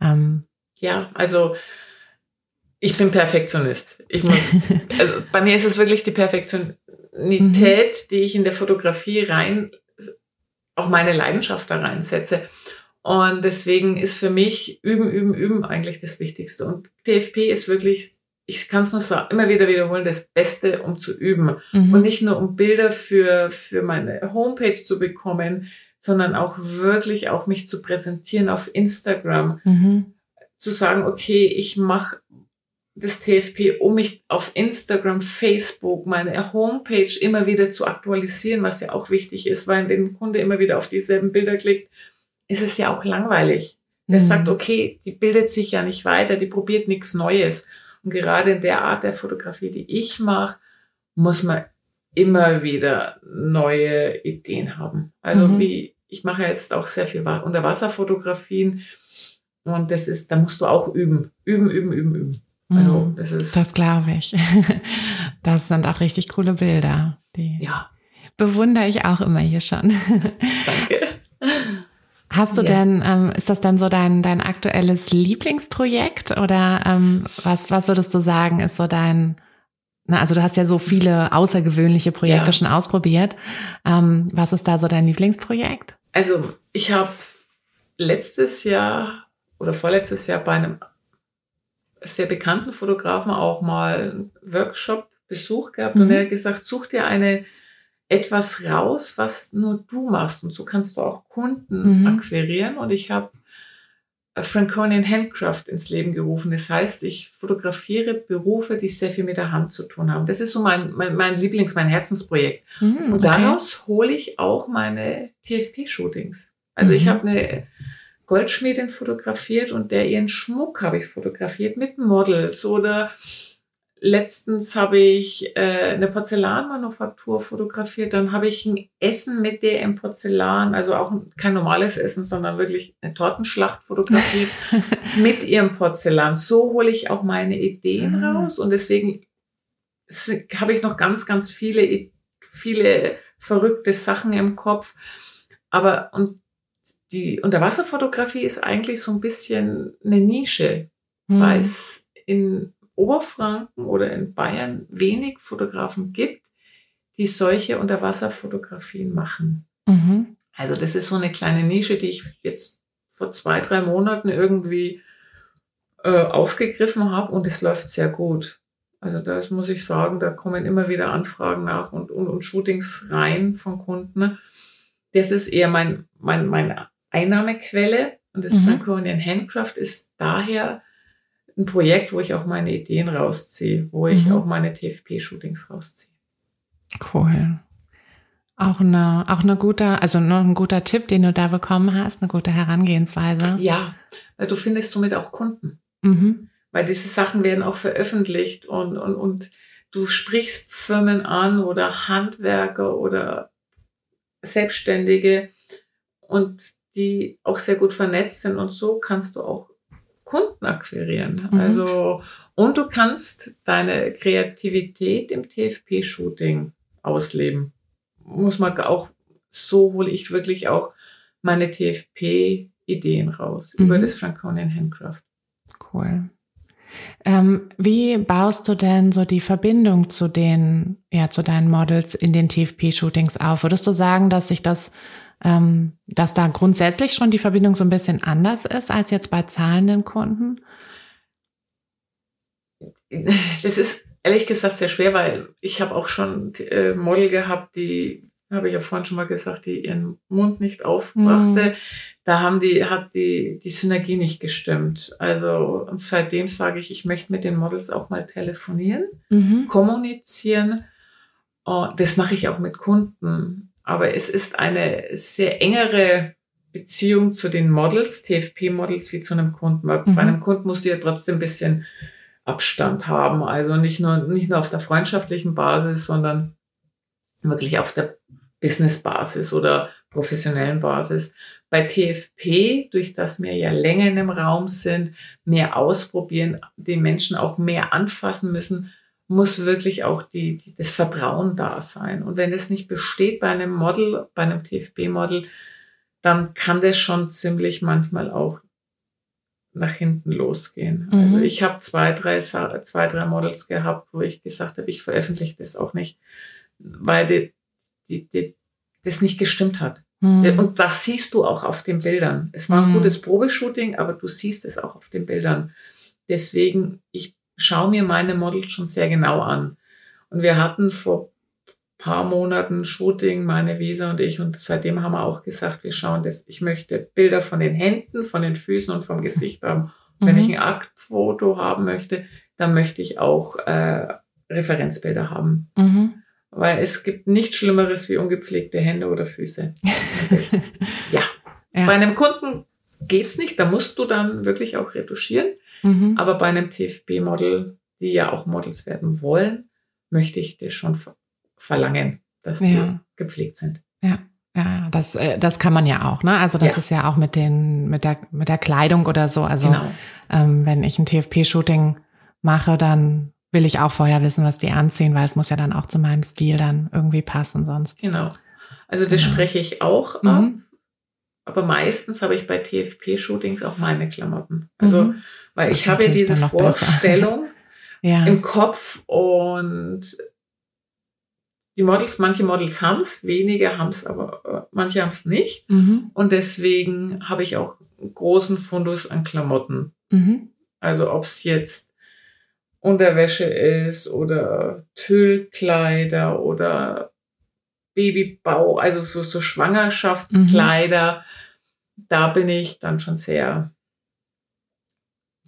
Ähm, ja, also ich bin Perfektionist. Ich muss, also bei mir ist es wirklich die Perfektion, Spontanität, mhm. die ich in der Fotografie rein, auch meine Leidenschaft da reinsetze. Und deswegen ist für mich Üben, Üben, Üben eigentlich das Wichtigste. Und TFP ist wirklich, ich kann es nur so immer wieder wiederholen, das Beste, um zu üben. Mhm. Und nicht nur um Bilder für, für meine Homepage zu bekommen, sondern auch wirklich auch mich zu präsentieren auf Instagram. Mhm. Zu sagen, okay, ich mache das TFP, um mich auf Instagram, Facebook, meine Homepage immer wieder zu aktualisieren, was ja auch wichtig ist, weil wenn ein Kunde immer wieder auf dieselben Bilder klickt, ist es ja auch langweilig. Der mhm. sagt, okay, die bildet sich ja nicht weiter, die probiert nichts Neues. Und gerade in der Art der Fotografie, die ich mache, muss man immer wieder neue Ideen haben. Also mhm. wie, ich mache jetzt auch sehr viel Unterwasserfotografien und das ist, da musst du auch üben, üben, üben, üben, üben. Also, mhm. das ist. Das glaube ich. Das sind auch richtig coole Bilder. Die ja. bewundere ich auch immer hier schon. Danke. Hast du ja. denn, ähm, ist das dann so dein, dein aktuelles Lieblingsprojekt oder ähm, was, was würdest du sagen, ist so dein, na, also du hast ja so viele außergewöhnliche Projekte ja. schon ausprobiert. Ähm, was ist da so dein Lieblingsprojekt? Also ich habe letztes Jahr oder vorletztes Jahr bei einem sehr bekannten Fotografen auch mal einen Workshop-Besuch gehabt mhm. und er hat gesagt, such dir eine etwas raus, was nur du machst. Und so kannst du auch Kunden mhm. akquirieren. Und ich habe Franconian Handcraft ins Leben gerufen. Das heißt, ich fotografiere Berufe, die sehr viel mit der Hand zu tun haben. Das ist so mein, mein, mein Lieblings-, mein Herzensprojekt. Mhm, und daraus hole ich auch meine TFP-Shootings. Also ich mhm. habe eine Goldschmiedin fotografiert und der ihren Schmuck habe ich fotografiert mit Models oder letztens habe ich äh, eine Porzellanmanufaktur fotografiert, dann habe ich ein Essen mit der im Porzellan, also auch kein normales Essen, sondern wirklich eine Tortenschlacht fotografiert mit ihrem Porzellan. So hole ich auch meine Ideen mhm. raus und deswegen habe ich noch ganz, ganz viele, viele verrückte Sachen im Kopf. Aber und die Unterwasserfotografie ist eigentlich so ein bisschen eine Nische, mhm. weil es in Oberfranken oder in Bayern wenig Fotografen gibt, die solche Unterwasserfotografien machen. Mhm. Also das ist so eine kleine Nische, die ich jetzt vor zwei, drei Monaten irgendwie äh, aufgegriffen habe und es läuft sehr gut. Also da muss ich sagen, da kommen immer wieder Anfragen nach und, und, und Shootings rein von Kunden. Das ist eher mein, mein, mein Einnahmequelle. Und das mhm. Franconian Handcraft ist daher ein Projekt, wo ich auch meine Ideen rausziehe, wo ich mhm. auch meine TFP-Shootings rausziehe. Cool. Auch eine, auch eine guter, also noch ein guter Tipp, den du da bekommen hast, eine gute Herangehensweise. Ja, weil du findest somit auch Kunden. Mhm. Weil diese Sachen werden auch veröffentlicht und, und, und du sprichst Firmen an oder Handwerker oder Selbstständige und die auch sehr gut vernetzt sind und so kannst du auch Kunden akquirieren. Mhm. Also, und du kannst deine Kreativität im TFP-Shooting ausleben. Muss man auch, so hole ich wirklich auch meine TFP-Ideen raus mhm. über das Franconian Handcraft. Cool. Ähm, wie baust du denn so die Verbindung zu den, ja, zu deinen Models in den TFP-Shootings auf? Würdest du sagen, dass sich das ähm, dass da grundsätzlich schon die Verbindung so ein bisschen anders ist als jetzt bei zahlenden Kunden? Das ist ehrlich gesagt sehr schwer, weil ich habe auch schon äh, Model gehabt, die habe ich ja vorhin schon mal gesagt, die ihren Mund nicht aufbrachte. Mhm. Da haben die, hat die, die Synergie nicht gestimmt. Also, und seitdem sage ich, ich möchte mit den Models auch mal telefonieren, mhm. kommunizieren. Oh, das mache ich auch mit Kunden. Aber es ist eine sehr engere Beziehung zu den Models, TFP-Models, wie zu einem Kunden. Mhm. bei einem Kunden musst du ja trotzdem ein bisschen Abstand haben. Also nicht nur, nicht nur auf der freundschaftlichen Basis, sondern wirklich auf der Business-Basis oder professionellen Basis. Bei TFP, durch das wir ja länger in dem Raum sind, mehr ausprobieren, den Menschen auch mehr anfassen müssen, muss wirklich auch die, die, das Vertrauen da sein. Und wenn es nicht besteht bei einem Model, bei einem TFP-Model, dann kann das schon ziemlich manchmal auch nach hinten losgehen. Mhm. Also ich habe zwei, drei, zwei, drei Models gehabt, wo ich gesagt habe, ich veröffentliche das auch nicht, weil die, die, die, das nicht gestimmt hat. Mhm. Und das siehst du auch auf den Bildern. Es war ein mhm. gutes Probeshooting, aber du siehst es auch auf den Bildern. Deswegen, ich schaue mir meine Models schon sehr genau an. Und wir hatten vor paar Monaten Shooting, meine Visa und ich. Und seitdem haben wir auch gesagt, wir schauen das. Ich möchte Bilder von den Händen, von den Füßen und vom Gesicht haben. Und wenn mhm. ich ein Aktfoto haben möchte, dann möchte ich auch äh, Referenzbilder haben. Mhm. Weil es gibt nichts Schlimmeres wie ungepflegte Hände oder Füße. ja. ja. Bei einem Kunden geht's nicht. Da musst du dann wirklich auch retuschieren. Mhm. Aber bei einem TFB-Model, die ja auch Models werden wollen, möchte ich das schon verlangen, dass ja. die gepflegt sind. Ja. Ja, das, äh, das kann man ja auch, ne? Also das ja. ist ja auch mit den, mit der, mit der Kleidung oder so. Also genau. ähm, wenn ich ein TFP-Shooting mache, dann will ich auch vorher wissen, was die anziehen, weil es muss ja dann auch zu meinem Stil dann irgendwie passen sonst. Genau. Also das genau. spreche ich auch mhm. ab. Aber meistens habe ich bei TFP-Shootings auch meine Klamotten. Also, mhm. Weil ich habe ja diese Vorstellung ja. im Kopf und die Models, manche Models haben es, wenige haben es, aber äh, manche haben es nicht. Mhm. Und deswegen habe ich auch einen großen Fundus an Klamotten. Mhm. Also ob es jetzt Unterwäsche ist oder Tüllkleider oder Babybau, also so, so Schwangerschaftskleider, mhm. da bin ich dann schon sehr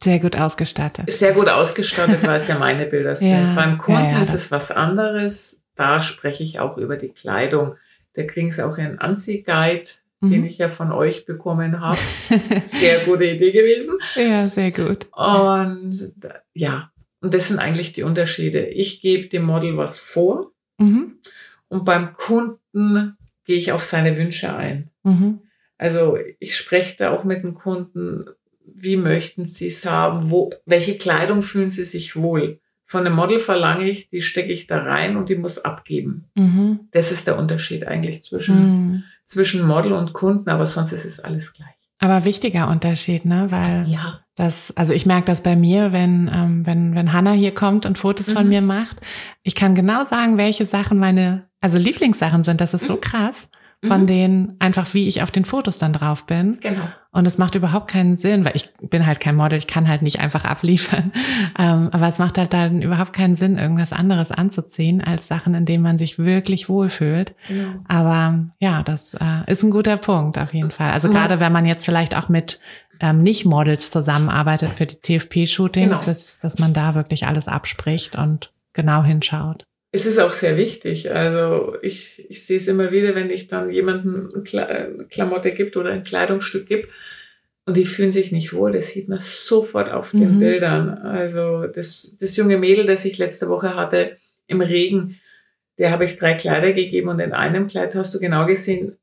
sehr gut ausgestattet. Sehr gut ausgestattet, weil es ja meine Bilder sind. Ja, Beim Kunden ja, ja, ist es was anderes da spreche ich auch über die Kleidung. Da kriegen Sie auch einen Anziehguide, mhm. den ich ja von euch bekommen habe. sehr gute Idee gewesen. Ja, sehr gut. Und ja, und das sind eigentlich die Unterschiede. Ich gebe dem Model was vor mhm. und beim Kunden gehe ich auf seine Wünsche ein. Mhm. Also ich spreche da auch mit dem Kunden, wie möchten Sie es haben, wo, welche Kleidung fühlen Sie sich wohl? Von einem Model verlange ich, die stecke ich da rein und die muss abgeben. Mhm. Das ist der Unterschied eigentlich zwischen, mhm. zwischen Model und Kunden, aber sonst ist es alles gleich. Aber wichtiger Unterschied, ne? Weil ja. das, also ich merke das bei mir, wenn, ähm, wenn, wenn Hannah hier kommt und Fotos mhm. von mir macht. Ich kann genau sagen, welche Sachen meine, also Lieblingssachen sind. Das ist so mhm. krass von mhm. denen einfach, wie ich auf den Fotos dann drauf bin. Genau. Und es macht überhaupt keinen Sinn, weil ich bin halt kein Model, ich kann halt nicht einfach abliefern. Ähm, aber es macht halt dann überhaupt keinen Sinn, irgendwas anderes anzuziehen, als Sachen, in denen man sich wirklich wohlfühlt. Genau. Aber ja, das äh, ist ein guter Punkt auf jeden Fall. Also ja. gerade wenn man jetzt vielleicht auch mit ähm, Nicht-Models zusammenarbeitet für die TFP-Shootings, genau. dass, dass man da wirklich alles abspricht und genau hinschaut. Es ist auch sehr wichtig. Also ich, ich sehe es immer wieder, wenn ich dann jemandem eine Klamotte gibt oder ein Kleidungsstück gibt und die fühlen sich nicht wohl. Das sieht man sofort auf den mhm. Bildern. Also das, das junge Mädel, das ich letzte Woche hatte im Regen, der habe ich drei Kleider gegeben und in einem Kleid hast du genau gesehen,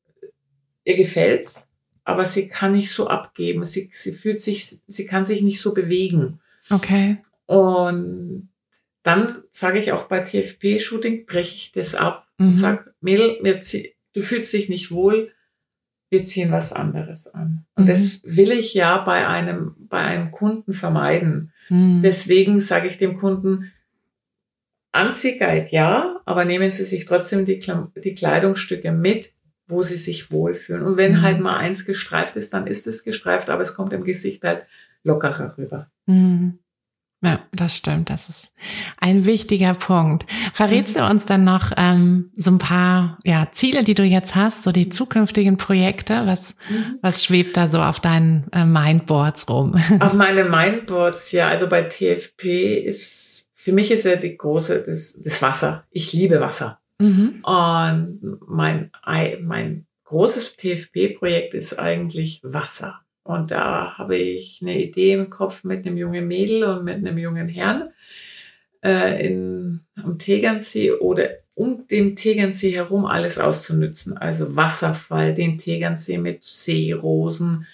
ihr gefällt's, aber sie kann nicht so abgeben. Sie, sie fühlt sich, sie kann sich nicht so bewegen. Okay. Und dann sage ich auch bei TFP-Shooting, breche ich das ab mhm. und sage, Mädel, du fühlst dich nicht wohl, wir ziehen was anderes an. Und mhm. das will ich ja bei einem, bei einem Kunden vermeiden. Mhm. Deswegen sage ich dem Kunden, Anziehguide ja, aber nehmen Sie sich trotzdem die, die Kleidungsstücke mit, wo Sie sich wohlfühlen. Und wenn mhm. halt mal eins gestreift ist, dann ist es gestreift, aber es kommt im Gesicht halt lockerer rüber. Mhm. Ja, das stimmt. Das ist ein wichtiger Punkt. Verrätst du uns dann noch ähm, so ein paar ja, Ziele, die du jetzt hast, so die zukünftigen Projekte? Was, mhm. was schwebt da so auf deinen äh, Mindboards rum? Auf meine Mindboards, ja. Also bei TFP ist, für mich ist ja die große, das, das Wasser. Ich liebe Wasser. Mhm. Und mein, mein großes TFP-Projekt ist eigentlich Wasser. Und da habe ich eine Idee im Kopf mit einem jungen Mädel und mit einem jungen Herrn äh, in, am Tegernsee oder um den Tegernsee herum alles auszunützen. Also Wasserfall, den Tegernsee mit Seerosen,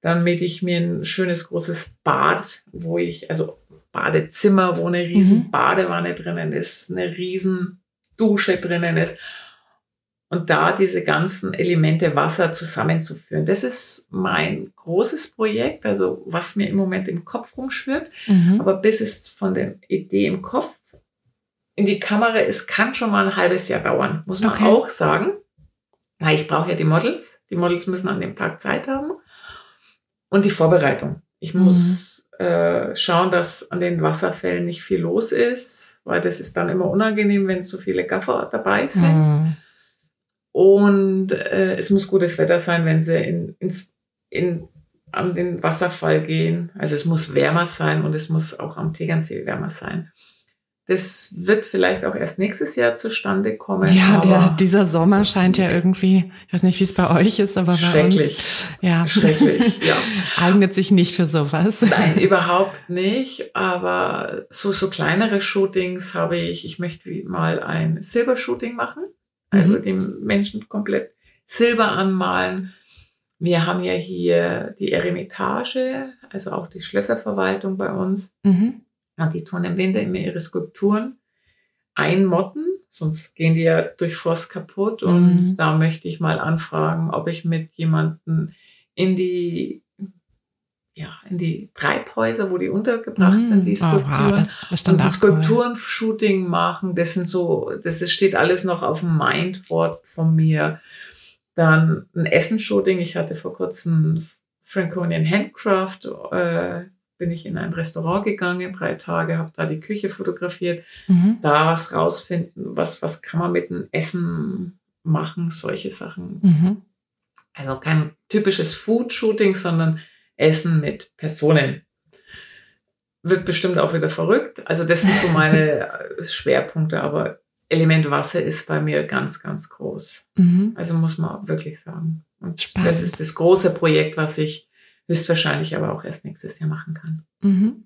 damit ich mir ein schönes großes Bad, wo ich, also Badezimmer, wo eine riesen mhm. Badewanne drinnen ist, eine riesen Dusche drinnen ist und da diese ganzen Elemente Wasser zusammenzuführen. Das ist mein großes Projekt, also was mir im Moment im Kopf rumschwirrt. Mhm. Aber bis es von der Idee im Kopf in die Kamera ist, kann schon mal ein halbes Jahr dauern, muss man okay. auch sagen. Na, ich brauche ja die Models. Die Models müssen an dem Tag Zeit haben. Und die Vorbereitung. Ich muss mhm. äh, schauen, dass an den Wasserfällen nicht viel los ist, weil das ist dann immer unangenehm, wenn zu viele Gaffer dabei sind. Mhm. Und äh, es muss gutes Wetter sein, wenn sie in, ins, in, an den Wasserfall gehen. Also es muss wärmer sein und es muss auch am Tegernsee wärmer sein. Das wird vielleicht auch erst nächstes Jahr zustande kommen. Ja, der, dieser Sommer scheint ja irgendwie, ich weiß nicht, wie es bei euch ist, aber bei uns, ja, schrecklich, ja. eignet sich nicht für sowas. Nein, überhaupt nicht. Aber so, so kleinere Shootings habe ich, ich möchte mal ein Silbershooting machen. Also mhm. dem Menschen komplett Silber anmalen. Wir haben ja hier die Eremitage, also auch die Schlösserverwaltung bei uns. Mhm. Und die tun im Winter immer ihre Skulpturen einmotten, sonst gehen die ja durch Frost kaputt. Und mhm. da möchte ich mal anfragen, ob ich mit jemandem in die ja, in die Treibhäuser, wo die untergebracht mm, sind, die Skulpturen. Oh, wow, und ein Skulpturen-Shooting machen. Das sind so, das steht alles noch auf dem Mindboard von mir. Dann ein Essen-Shooting. Ich hatte vor kurzem Franconian Handcraft, äh, bin ich in ein Restaurant gegangen, drei Tage, habe da die Küche fotografiert, mhm. da was rausfinden, was, was kann man mit dem Essen machen, solche Sachen. Mhm. Also kein typisches Food-Shooting, sondern Essen mit Personen. Wird bestimmt auch wieder verrückt. Also das sind so meine Schwerpunkte, aber Element Wasser ist bei mir ganz, ganz groß. Mhm. Also muss man wirklich sagen. Und Spannend. das ist das große Projekt, was ich höchstwahrscheinlich aber auch erst nächstes Jahr machen kann. Mhm.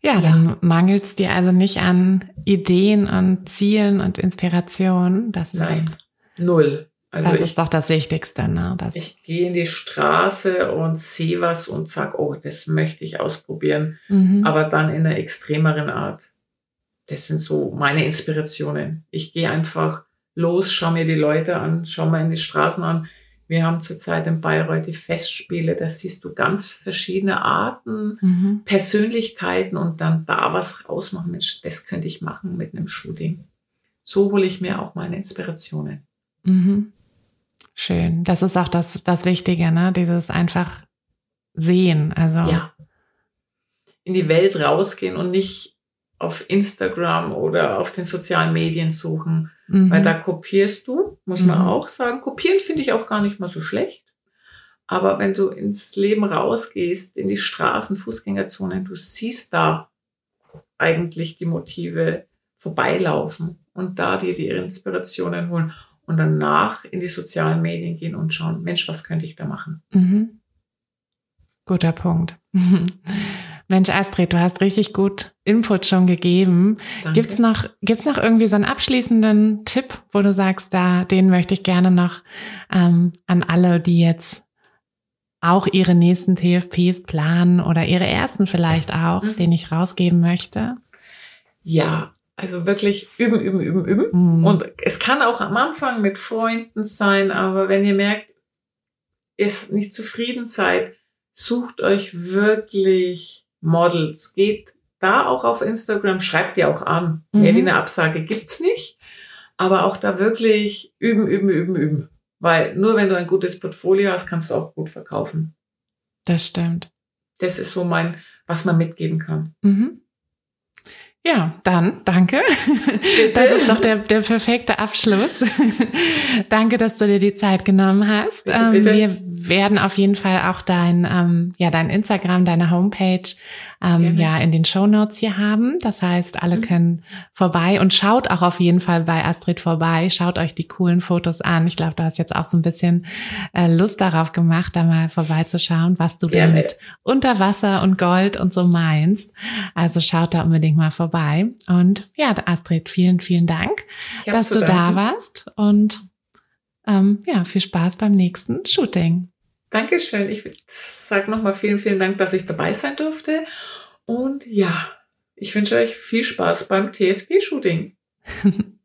Ja, dann ja. mangelt es dir also nicht an Ideen und Zielen und Inspirationen. Das ist Nein, null. Also das ich, ist doch das Wichtigste. Ne? Das ich gehe in die Straße und sehe was und sage, oh, das möchte ich ausprobieren, mhm. aber dann in einer extremeren Art. Das sind so meine Inspirationen. Ich gehe einfach los, schaue mir die Leute an, schaue mir in die Straßen an. Wir haben zurzeit in Bayreuth die Festspiele, da siehst du ganz verschiedene Arten, mhm. Persönlichkeiten und dann da was rausmachen. Mensch, das könnte ich machen mit einem Shooting. So hole ich mir auch meine Inspirationen. Mhm. Schön. Das ist auch das, das Wichtige, ne? Dieses einfach sehen. Also. Ja. In die Welt rausgehen und nicht auf Instagram oder auf den sozialen Medien suchen, mhm. weil da kopierst du, muss man mhm. auch sagen. Kopieren finde ich auch gar nicht mal so schlecht. Aber wenn du ins Leben rausgehst, in die Straßen, Fußgängerzonen, du siehst da eigentlich die Motive vorbeilaufen und da dir die Inspirationen holen und danach in die sozialen Medien gehen und schauen, Mensch, was könnte ich da machen? Mhm. Guter Punkt. Mensch, Astrid, du hast richtig gut Input schon gegeben. Danke. Gibt's noch, gibt's noch irgendwie so einen abschließenden Tipp, wo du sagst, da, den möchte ich gerne noch ähm, an alle, die jetzt auch ihre nächsten TFPs planen oder ihre ersten vielleicht auch, mhm. den ich rausgeben möchte? Ja, also wirklich üben, üben, üben, üben. Mhm. Und es kann auch am Anfang mit Freunden sein, aber wenn ihr merkt, ihr nicht zufrieden seid, sucht euch wirklich Models. Geht da auch auf Instagram, schreibt ihr auch an. Mhm. Wie eine Absage gibt's nicht. Aber auch da wirklich üben, üben, üben, üben. Weil nur wenn du ein gutes Portfolio hast, kannst du auch gut verkaufen. Das stimmt. Das ist so mein, was man mitgeben kann. Mhm. Ja, dann danke. Bitte? Das ist doch der, der perfekte Abschluss. danke, dass du dir die Zeit genommen hast. Bitte, bitte. Ähm, wir werden auf jeden Fall auch dein, ähm, ja, dein Instagram, deine Homepage ähm, ja in den Show Notes hier haben. Das heißt, alle mhm. können vorbei und schaut auch auf jeden Fall bei Astrid vorbei. Schaut euch die coolen Fotos an. Ich glaube, du hast jetzt auch so ein bisschen äh, Lust darauf gemacht, da mal vorbeizuschauen, was du Gerne. mit Unterwasser und Gold und so meinst. Also schaut da unbedingt mal vorbei. Und ja, Astrid, vielen, vielen Dank, dass du da warst und ähm, ja, viel Spaß beim nächsten Shooting. Dankeschön. Ich sage nochmal vielen, vielen Dank, dass ich dabei sein durfte. Und ja, ich wünsche euch viel Spaß beim TFP-Shooting.